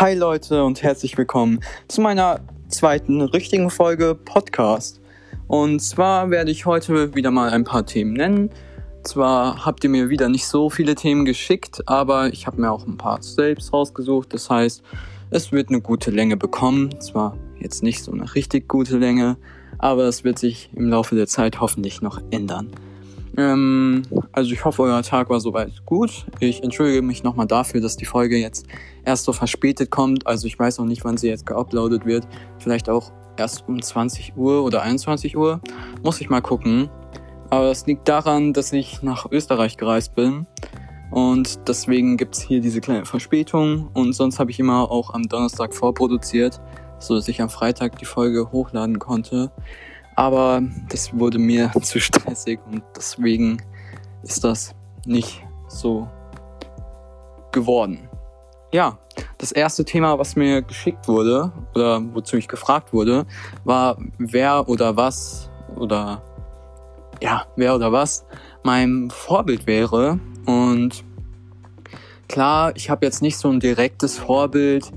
Hi Leute und herzlich willkommen zu meiner zweiten richtigen Folge Podcast. Und zwar werde ich heute wieder mal ein paar Themen nennen. Zwar habt ihr mir wieder nicht so viele Themen geschickt, aber ich habe mir auch ein paar selbst rausgesucht. Das heißt, es wird eine gute Länge bekommen. Zwar jetzt nicht so eine richtig gute Länge, aber es wird sich im Laufe der Zeit hoffentlich noch ändern. Ähm, also ich hoffe, euer Tag war soweit gut. Ich entschuldige mich nochmal dafür, dass die Folge jetzt erst so verspätet kommt. Also ich weiß auch nicht, wann sie jetzt geuploadet wird. Vielleicht auch erst um 20 Uhr oder 21 Uhr. Muss ich mal gucken. Aber es liegt daran, dass ich nach Österreich gereist bin. Und deswegen gibt's hier diese kleine Verspätung. Und sonst habe ich immer auch am Donnerstag vorproduziert, so dass ich am Freitag die Folge hochladen konnte. Aber das wurde mir zu stressig und deswegen ist das nicht so geworden. Ja, das erste Thema, was mir geschickt wurde oder wozu ich gefragt wurde, war wer oder was oder ja, wer oder was mein Vorbild wäre. Und klar, ich habe jetzt nicht so ein direktes Vorbild,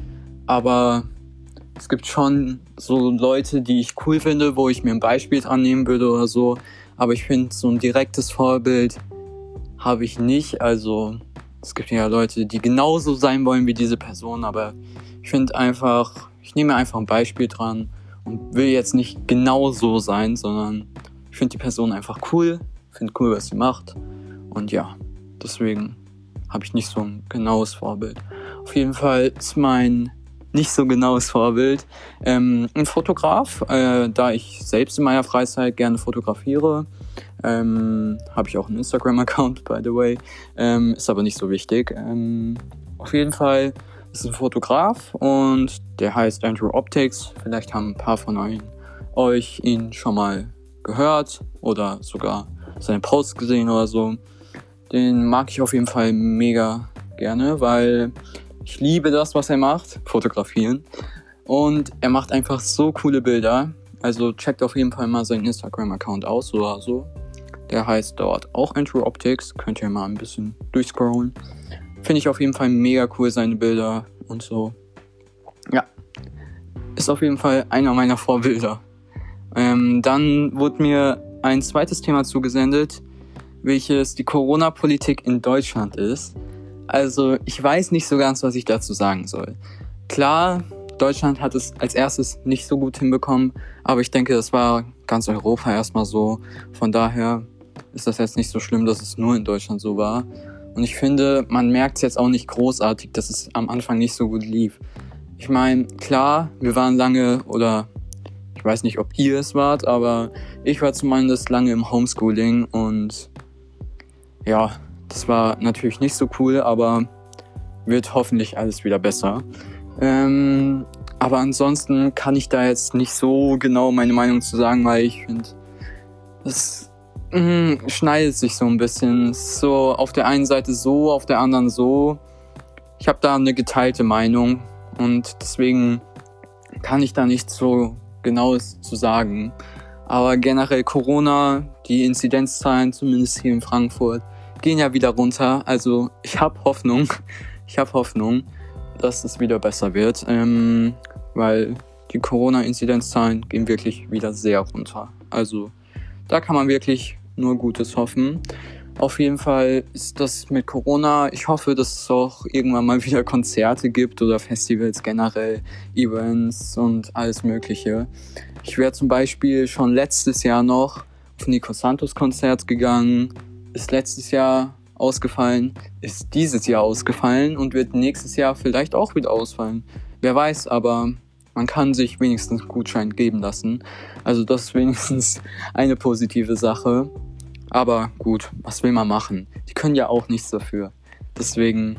aber es gibt schon so Leute, die ich cool finde, wo ich mir ein Beispiel dran nehmen würde oder so. Aber ich finde, so ein direktes Vorbild habe ich nicht. Also es gibt ja Leute, die genauso sein wollen wie diese Person, aber ich finde einfach, ich nehme einfach ein Beispiel dran und will jetzt nicht genau so sein, sondern ich finde die Person einfach cool, finde cool, was sie macht. Und ja, deswegen habe ich nicht so ein genaues Vorbild. Auf jeden Fall ist mein nicht so genaues Vorbild. Ähm, ein Fotograf, äh, da ich selbst in meiner Freizeit gerne fotografiere, ähm, habe ich auch einen Instagram-Account, by the way, ähm, ist aber nicht so wichtig. Ähm, auf jeden Fall ist ein Fotograf und der heißt Andrew Optics. Vielleicht haben ein paar von euch, euch ihn schon mal gehört oder sogar seine Posts gesehen oder so. Den mag ich auf jeden Fall mega gerne, weil ich liebe das, was er macht, fotografieren. Und er macht einfach so coole Bilder. Also checkt auf jeden Fall mal seinen Instagram-Account aus oder so. Der heißt dort auch Andrew Optics. Könnt ihr mal ein bisschen durchscrollen. Finde ich auf jeden Fall mega cool, seine Bilder und so. Ja. Ist auf jeden Fall einer meiner Vorbilder. Ähm, dann wurde mir ein zweites Thema zugesendet, welches die Corona-Politik in Deutschland ist. Also ich weiß nicht so ganz, was ich dazu sagen soll. Klar, Deutschland hat es als erstes nicht so gut hinbekommen, aber ich denke, das war ganz Europa erstmal so. Von daher ist das jetzt nicht so schlimm, dass es nur in Deutschland so war. Und ich finde, man merkt es jetzt auch nicht großartig, dass es am Anfang nicht so gut lief. Ich meine, klar, wir waren lange oder ich weiß nicht, ob ihr es wart, aber ich war zumindest lange im Homeschooling und ja, das war natürlich nicht so cool, aber wird hoffentlich alles wieder besser. Ähm, aber ansonsten kann ich da jetzt nicht so genau meine Meinung zu sagen, weil ich finde, es mm, schneidet sich so ein bisschen. So auf der einen Seite so, auf der anderen so. Ich habe da eine geteilte Meinung und deswegen kann ich da nicht so genaues zu sagen. Aber generell Corona, die Inzidenzzahlen, zumindest hier in Frankfurt, gehen ja wieder runter. Also ich habe Hoffnung, ich habe Hoffnung, dass es wieder besser wird, ähm, weil die Corona-Inzidenzzahlen gehen wirklich wieder sehr runter. Also da kann man wirklich nur Gutes hoffen. Auf jeden Fall ist das mit Corona. Ich hoffe, dass es auch irgendwann mal wieder Konzerte gibt oder Festivals generell, Events und alles Mögliche. Ich wäre zum Beispiel schon letztes Jahr noch auf Nico Santos Konzert gegangen ist letztes Jahr ausgefallen, ist dieses Jahr ausgefallen und wird nächstes Jahr vielleicht auch wieder ausfallen. Wer weiß, aber man kann sich wenigstens Gutschein geben lassen. Also das ist wenigstens eine positive Sache. Aber gut, was will man machen? Die können ja auch nichts dafür. Deswegen,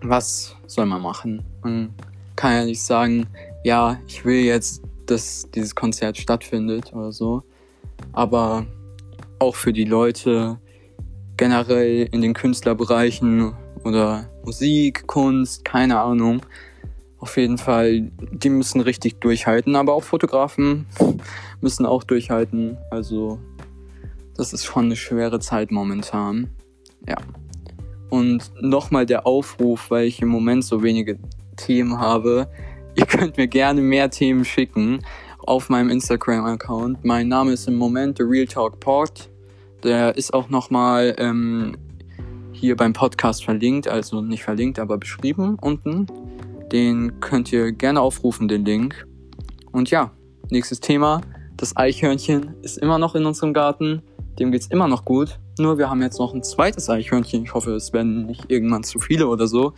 was soll man machen? Man kann ja nicht sagen, ja, ich will jetzt, dass dieses Konzert stattfindet oder so. Aber auch für die Leute generell in den Künstlerbereichen oder Musik, Kunst, keine Ahnung. Auf jeden Fall, die müssen richtig durchhalten, aber auch Fotografen müssen auch durchhalten. Also, das ist schon eine schwere Zeit momentan. Ja. Und nochmal der Aufruf, weil ich im Moment so wenige Themen habe, ihr könnt mir gerne mehr Themen schicken auf meinem Instagram-Account. Mein Name ist im Moment The Real Talk Pod. Der ist auch nochmal ähm, hier beim Podcast verlinkt, also nicht verlinkt, aber beschrieben unten. Den könnt ihr gerne aufrufen, den Link. Und ja, nächstes Thema. Das Eichhörnchen ist immer noch in unserem Garten. Dem geht's immer noch gut. Nur wir haben jetzt noch ein zweites Eichhörnchen. Ich hoffe, es werden nicht irgendwann zu viele oder so.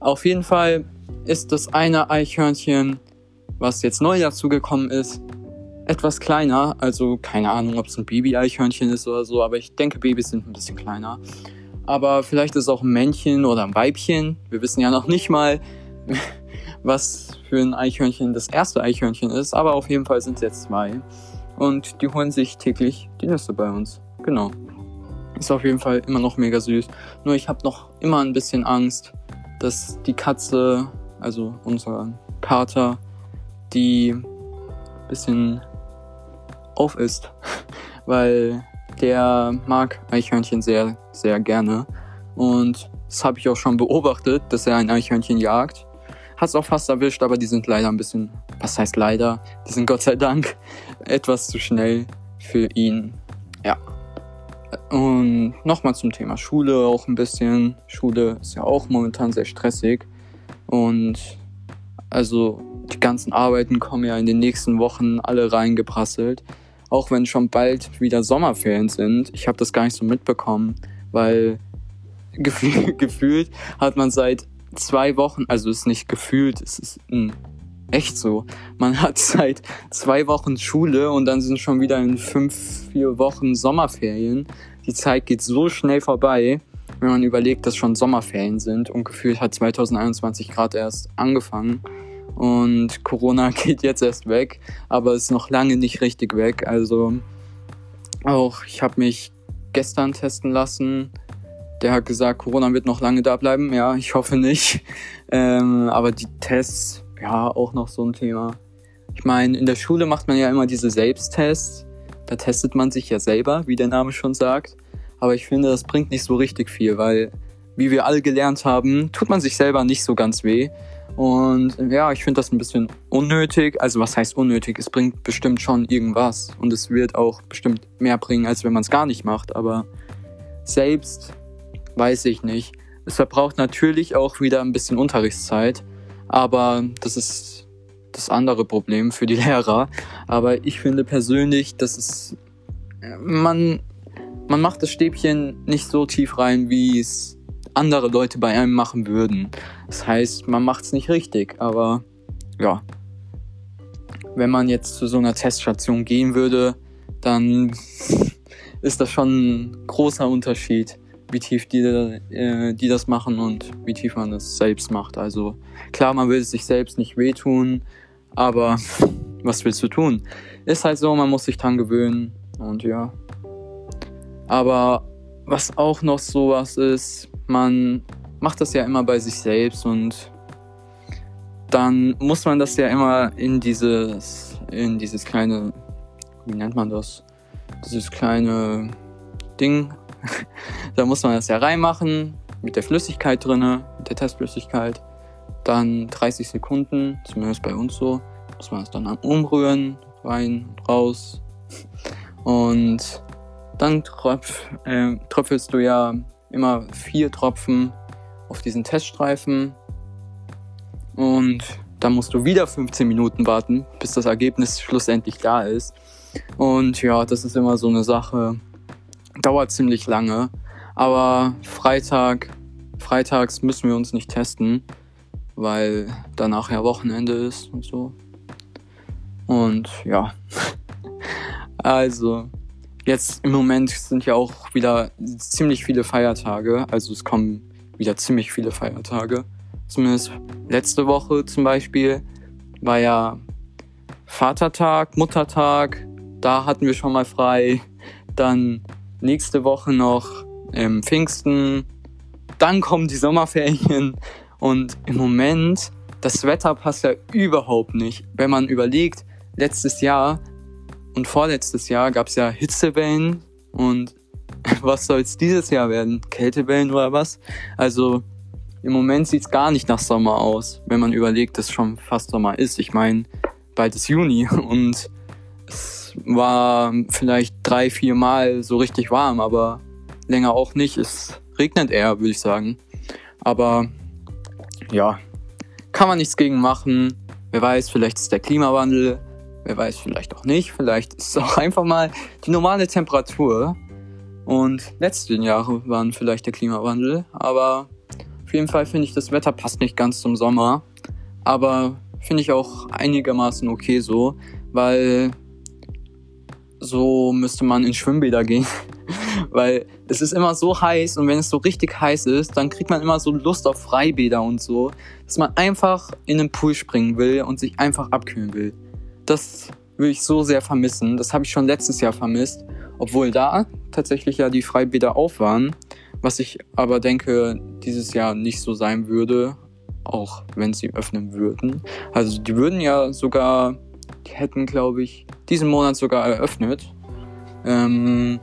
Auf jeden Fall ist das eine Eichhörnchen, was jetzt neu dazugekommen ist, etwas kleiner. Also keine Ahnung, ob es ein Baby-Eichhörnchen ist oder so, aber ich denke, Babys sind ein bisschen kleiner. Aber vielleicht ist es auch ein Männchen oder ein Weibchen. Wir wissen ja noch nicht mal, was für ein Eichhörnchen das erste Eichhörnchen ist, aber auf jeden Fall sind es jetzt zwei. Und die holen sich täglich die Nüsse bei uns. Genau. Ist auf jeden Fall immer noch mega süß. Nur ich habe noch immer ein bisschen Angst, dass die Katze, also unser Kater, die bisschen auf ist. Weil der mag Eichhörnchen sehr, sehr gerne. Und das habe ich auch schon beobachtet, dass er ein Eichhörnchen jagt. Hat es auch fast erwischt, aber die sind leider ein bisschen, was heißt leider? Die sind Gott sei Dank etwas zu schnell für ihn. Ja, und nochmal zum Thema Schule auch ein bisschen. Schule ist ja auch momentan sehr stressig. Und also die ganzen Arbeiten kommen ja in den nächsten Wochen alle reingeprasselt. Auch wenn schon bald wieder Sommerferien sind. Ich habe das gar nicht so mitbekommen, weil gefühlt hat man seit zwei Wochen, also ist nicht gefühlt, es ist ein echt so. Man hat seit zwei Wochen Schule und dann sind schon wieder in fünf, vier Wochen Sommerferien. Die Zeit geht so schnell vorbei, wenn man überlegt, dass schon Sommerferien sind und gefühlt hat 2021 gerade erst angefangen. Und Corona geht jetzt erst weg, aber ist noch lange nicht richtig weg. Also auch ich habe mich gestern testen lassen. Der hat gesagt, Corona wird noch lange da bleiben. Ja, ich hoffe nicht. Ähm, aber die Tests ja, auch noch so ein Thema. Ich meine, in der Schule macht man ja immer diese Selbsttests. Da testet man sich ja selber, wie der Name schon sagt. Aber ich finde, das bringt nicht so richtig viel, weil, wie wir alle gelernt haben, tut man sich selber nicht so ganz weh. Und ja, ich finde das ein bisschen unnötig. Also was heißt unnötig? Es bringt bestimmt schon irgendwas. Und es wird auch bestimmt mehr bringen, als wenn man es gar nicht macht. Aber selbst weiß ich nicht. Es verbraucht natürlich auch wieder ein bisschen Unterrichtszeit. Aber das ist das andere Problem für die Lehrer. Aber ich finde persönlich, dass es man man macht das Stäbchen nicht so tief rein, wie es andere Leute bei einem machen würden. Das heißt, man macht es nicht richtig, aber ja. Wenn man jetzt zu so einer Teststation gehen würde, dann ist das schon ein großer Unterschied wie tief die, äh, die das machen und wie tief man es selbst macht. Also klar, man will es sich selbst nicht wehtun, aber was willst du tun? Ist halt so, man muss sich dran gewöhnen und ja. Aber was auch noch sowas ist, man macht das ja immer bei sich selbst und dann muss man das ja immer in dieses, in dieses kleine, wie nennt man das? Dieses kleine Ding da muss man das ja reinmachen mit der Flüssigkeit drinne, mit der Testflüssigkeit. Dann 30 Sekunden, zumindest bei uns so, muss man das dann umrühren, rein, raus. Und dann tröpf, äh, tröpfelst du ja immer vier Tropfen auf diesen Teststreifen. Und dann musst du wieder 15 Minuten warten, bis das Ergebnis schlussendlich da ist. Und ja, das ist immer so eine Sache dauert ziemlich lange. Aber Freitag, freitags müssen wir uns nicht testen, weil danach ja Wochenende ist und so. Und ja. also, jetzt im Moment sind ja auch wieder ziemlich viele Feiertage. Also es kommen wieder ziemlich viele Feiertage. Zumindest letzte Woche zum Beispiel war ja Vatertag, Muttertag. Da hatten wir schon mal frei. Dann nächste Woche noch ähm, Pfingsten, dann kommen die Sommerferien und im Moment, das Wetter passt ja überhaupt nicht. Wenn man überlegt, letztes Jahr und vorletztes Jahr gab es ja Hitzewellen und was soll es dieses Jahr werden? Kältewellen oder was? Also im Moment sieht es gar nicht nach Sommer aus, wenn man überlegt, dass schon fast Sommer ist. Ich meine, bald ist Juni und es war vielleicht drei, vier Mal so richtig warm, aber länger auch nicht. Es regnet eher, würde ich sagen. Aber ja, kann man nichts gegen machen. Wer weiß, vielleicht ist der Klimawandel, wer weiß, vielleicht auch nicht. Vielleicht ist es auch einfach mal die normale Temperatur. Und letzte Jahre waren vielleicht der Klimawandel. Aber auf jeden Fall finde ich, das Wetter passt nicht ganz zum Sommer. Aber finde ich auch einigermaßen okay so, weil so müsste man in Schwimmbäder gehen. Weil es ist immer so heiß und wenn es so richtig heiß ist, dann kriegt man immer so Lust auf Freibäder und so, dass man einfach in den Pool springen will und sich einfach abkühlen will. Das würde ich so sehr vermissen. Das habe ich schon letztes Jahr vermisst, obwohl da tatsächlich ja die Freibäder auf waren. Was ich aber denke, dieses Jahr nicht so sein würde, auch wenn sie öffnen würden. Also die würden ja sogar, die hätten, glaube ich, diesen Monat sogar eröffnet. Ähm,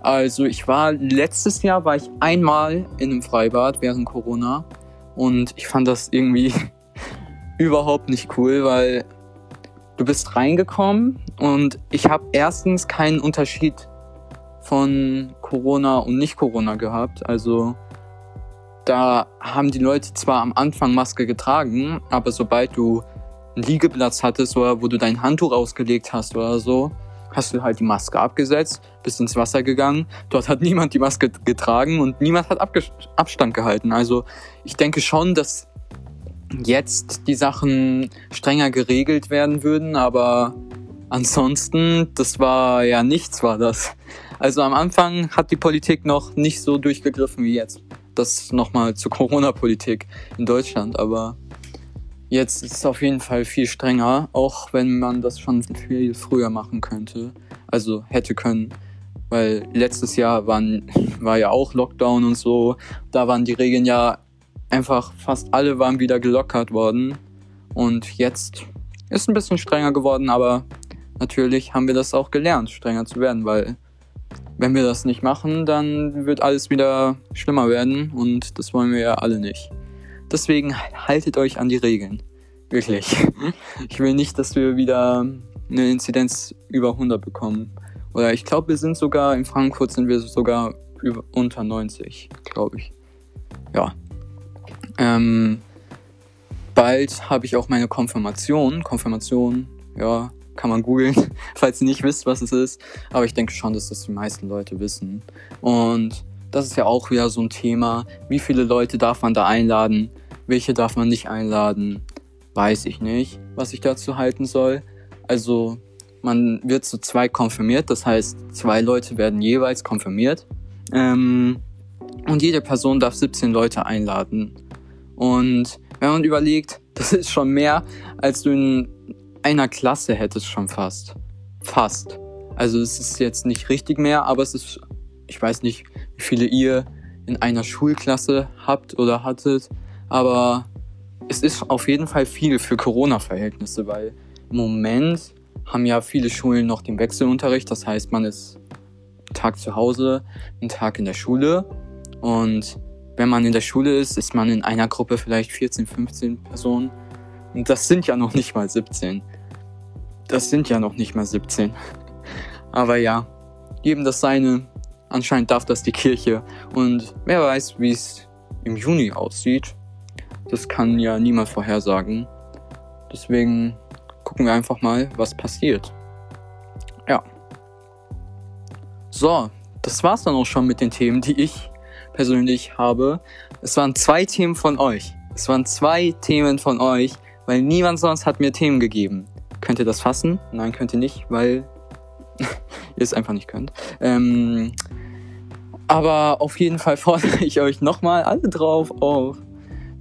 also ich war letztes Jahr war ich einmal in einem Freibad während Corona und ich fand das irgendwie überhaupt nicht cool, weil du bist reingekommen und ich habe erstens keinen Unterschied von Corona und nicht Corona gehabt. Also da haben die Leute zwar am Anfang Maske getragen, aber sobald du einen Liegeplatz hattest oder wo du dein Handtuch ausgelegt hast oder so, hast du halt die Maske abgesetzt, bist ins Wasser gegangen. Dort hat niemand die Maske getragen und niemand hat Abge Abstand gehalten. Also ich denke schon, dass jetzt die Sachen strenger geregelt werden würden, aber ansonsten, das war ja nichts, war das. Also am Anfang hat die Politik noch nicht so durchgegriffen wie jetzt. Das nochmal zur Corona-Politik in Deutschland, aber Jetzt ist es auf jeden Fall viel strenger, auch wenn man das schon viel früher machen könnte. Also hätte können. Weil letztes Jahr waren, war ja auch Lockdown und so. Da waren die Regeln ja einfach fast alle waren wieder gelockert worden. Und jetzt ist ein bisschen strenger geworden, aber natürlich haben wir das auch gelernt, strenger zu werden, weil wenn wir das nicht machen, dann wird alles wieder schlimmer werden und das wollen wir ja alle nicht. Deswegen haltet euch an die Regeln. Wirklich. Ich will nicht, dass wir wieder eine Inzidenz über 100 bekommen. Oder ich glaube, wir sind sogar, in Frankfurt sind wir sogar über, unter 90, glaube ich. Ja. Ähm, bald habe ich auch meine Konfirmation. Konfirmation, ja, kann man googeln, falls ihr nicht wisst, was es ist. Aber ich denke schon, dass das die meisten Leute wissen. Und das ist ja auch wieder so ein Thema. Wie viele Leute darf man da einladen? welche darf man nicht einladen, weiß ich nicht, was ich dazu halten soll. Also man wird zu zwei konfirmiert, das heißt zwei Leute werden jeweils konfirmiert. Ähm, und jede Person darf 17 Leute einladen. Und wenn man überlegt, das ist schon mehr, als du in einer Klasse hättest schon fast. Fast. Also es ist jetzt nicht richtig mehr, aber es ist, ich weiß nicht, wie viele ihr in einer Schulklasse habt oder hattet. Aber es ist auf jeden Fall viel für Corona-Verhältnisse, weil im Moment haben ja viele Schulen noch den Wechselunterricht. Das heißt, man ist einen Tag zu Hause, einen Tag in der Schule. Und wenn man in der Schule ist, ist man in einer Gruppe vielleicht 14, 15 Personen. Und das sind ja noch nicht mal 17. Das sind ja noch nicht mal 17. Aber ja, jedem das seine. Anscheinend darf das die Kirche. Und wer weiß, wie es im Juni aussieht. Das kann ja niemand vorhersagen. Deswegen gucken wir einfach mal, was passiert. Ja. So, das war's dann auch schon mit den Themen, die ich persönlich habe. Es waren zwei Themen von euch. Es waren zwei Themen von euch, weil niemand sonst hat mir Themen gegeben. Könnt ihr das fassen? Nein, könnt ihr nicht, weil ihr es einfach nicht könnt. Ähm, aber auf jeden Fall fordere ich euch nochmal alle drauf auf,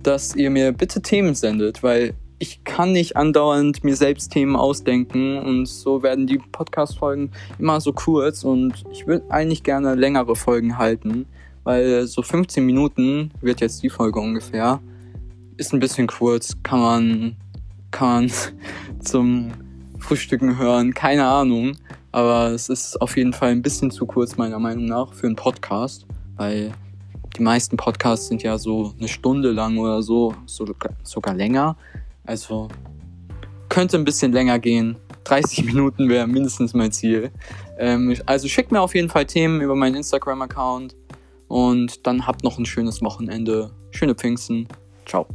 dass ihr mir bitte Themen sendet, weil ich kann nicht andauernd mir selbst Themen ausdenken und so werden die Podcast-Folgen immer so kurz und ich würde eigentlich gerne längere Folgen halten, weil so 15 Minuten wird jetzt die Folge ungefähr. Ist ein bisschen kurz, kann man, kann man zum Frühstücken hören, keine Ahnung. Aber es ist auf jeden Fall ein bisschen zu kurz, meiner Meinung nach, für einen Podcast, weil die meisten Podcasts sind ja so eine Stunde lang oder so, so sogar länger. Also könnte ein bisschen länger gehen. 30 Minuten wäre mindestens mein Ziel. Ähm, also schickt mir auf jeden Fall Themen über meinen Instagram-Account. Und dann habt noch ein schönes Wochenende. Schöne Pfingsten. Ciao.